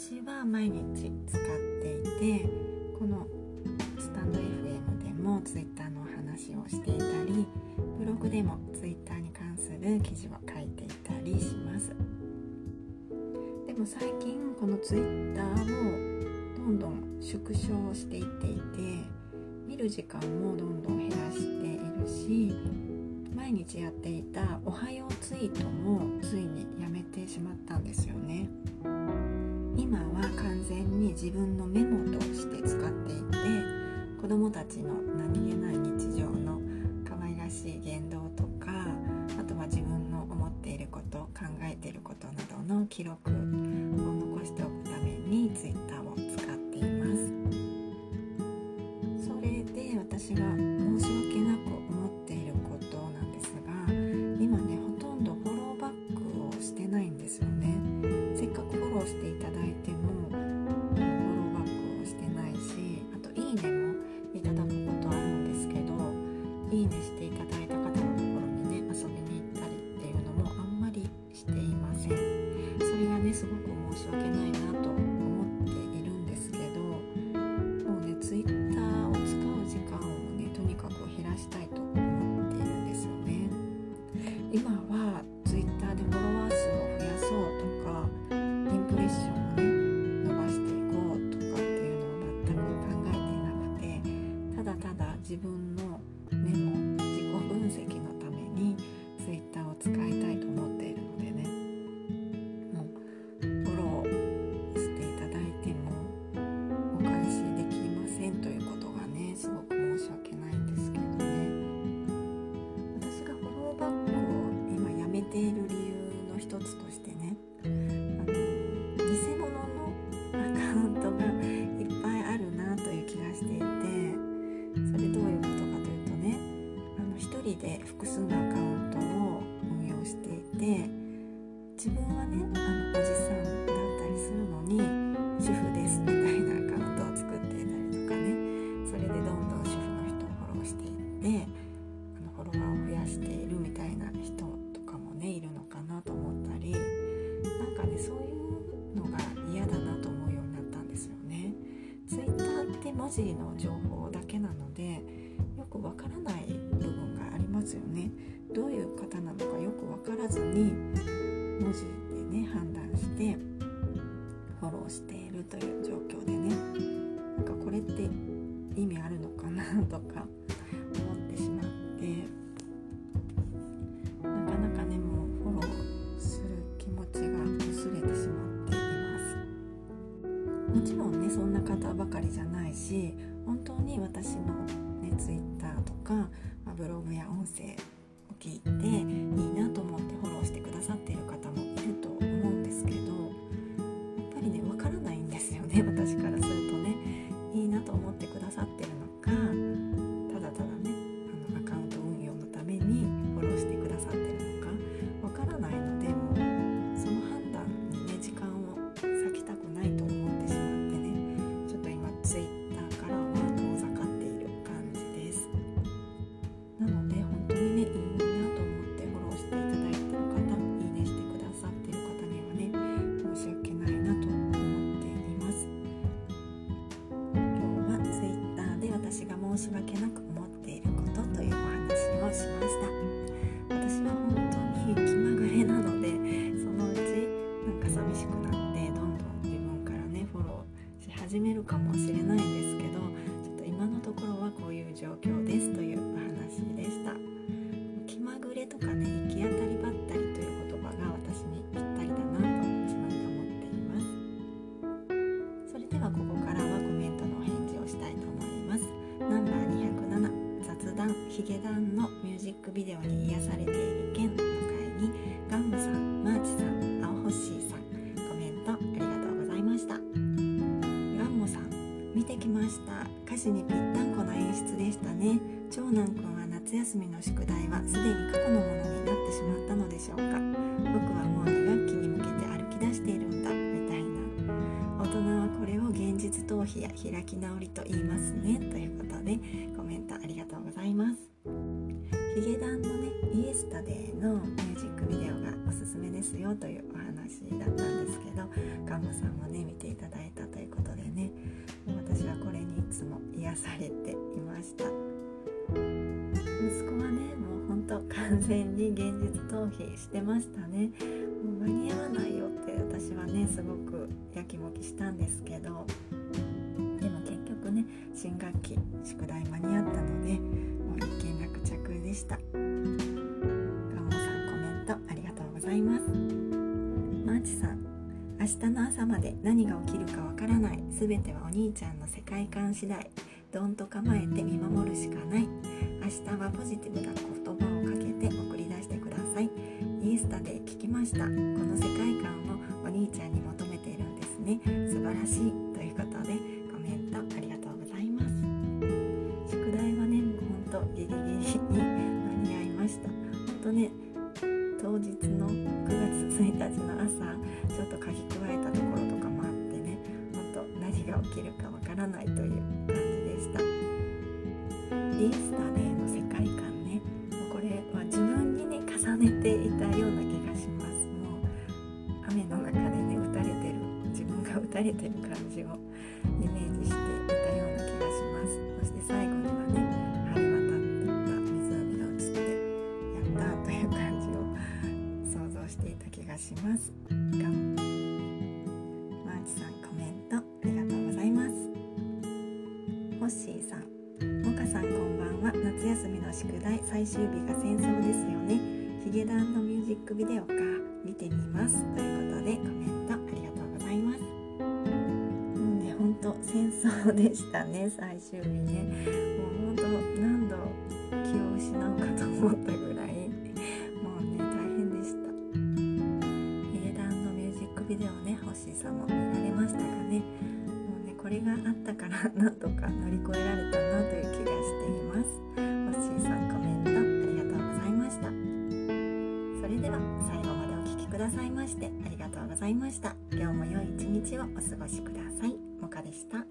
私は毎日使っていてこのスタンド FM でもツイッターの話をしていたりブログでもツイッターに関する記事を書いていたりします。でも最近このツイッターをどんどん縮小していっていて見る時間もどんどん減らしているし毎日やっていた「おはようツイート」もついにやめてしまったんですよね。今は完全に自分のメモとして使っていて子どもたちの何気ない日常の可愛らしい言動とかあとは自分の思っていること考えていることなどの記録を残しておくために Twitter ーの情報だけなのでよくわからない部分がありますよね。どういう方なのかよくわからずに文字でね判断してフォローしているという状況でねなんかこれって意味あるのかなとかかりじゃないし本当に私のね、Twitter とか、まあブログや音声を聞いていいなと思ってフォローしてくださっている方もいると思うんですけどやっぱりねわからないんですよね私からするとね。いいなと思ってくださってるのか申し訳なく思っていることというお話をしました。私は本当に気まぐれなのでそのうちなんか寂しくなってどんどん自分からねフォローし始めるかもしれないんですけどちょっと今のところはこういう状況ですというお話でした。ヒゲダンのミュージックビデオに癒されている件の回にガンムさん、マーチさん、青ホッシーさんコメントありがとうございました。ガンモさん見てきました。歌詞にぴったんこな演出でしたね。長男くんは夏休みの宿題はすでに過去のものになってしまったのでしょうか。僕はもう2学期に向けて歩き出しているんだみたいな。大人はこれを現実逃避や開き直りと言いますね。ということでコメントありがとうございます。ヒゲダンのねイエスタデーのミュージックビデオがおすすめですよというお話だったんですけどガンマさんもね見ていただいたということでね私はこれにいつも癒されていました。息子はねもうほんと完全に現実逃避してましたね。もう間に合わないよって私はねすごくやきもきしたんですけどでも結局ね新学期宿題間に合ったのでもう一件落着でした。ガモさんコメントありがとうございます。マーチさん明日の朝まで何が起きるかわからない。全てはお兄ちゃんの世界観次第。どんと構えて見守るしかない。明日はポジティブな言葉をかけて送り出してください。インスタで聞きました。この世界観をお兄ちゃんに求めているんですね。素晴らしい。とね当日の9月1日の朝ちょっと書き加えたところとかもあってねほんと何が起きるかわからないという感じでした。インスタでの世界観ねもうこれは自分にね重ねていたような気がします。もう雨の中でね打たれてる自分が打たれてる感じをイメージしてという感じを想像していた気がします。がマーチさんコメントありがとうございます。ホッシーさん。モカさんこんばんは。夏休みの宿題最終日が戦争ですよね。ヒゲダンのミュージックビデオか。見てみます。ということでコメントありがとうございます。もうね本当戦争でしたね。最終日ね。もう本当何度気を失うかと思ったぐらい。ビデオねホッシーさんも見られましたかね。もうねこれがあったからなんとか乗り越えられたなという気がしています。ホッシーさんコメントありがとうございました。それでは最後までお聴きくださいましてありがとうございました。今日も良い一日をお過ごしください。もかでした。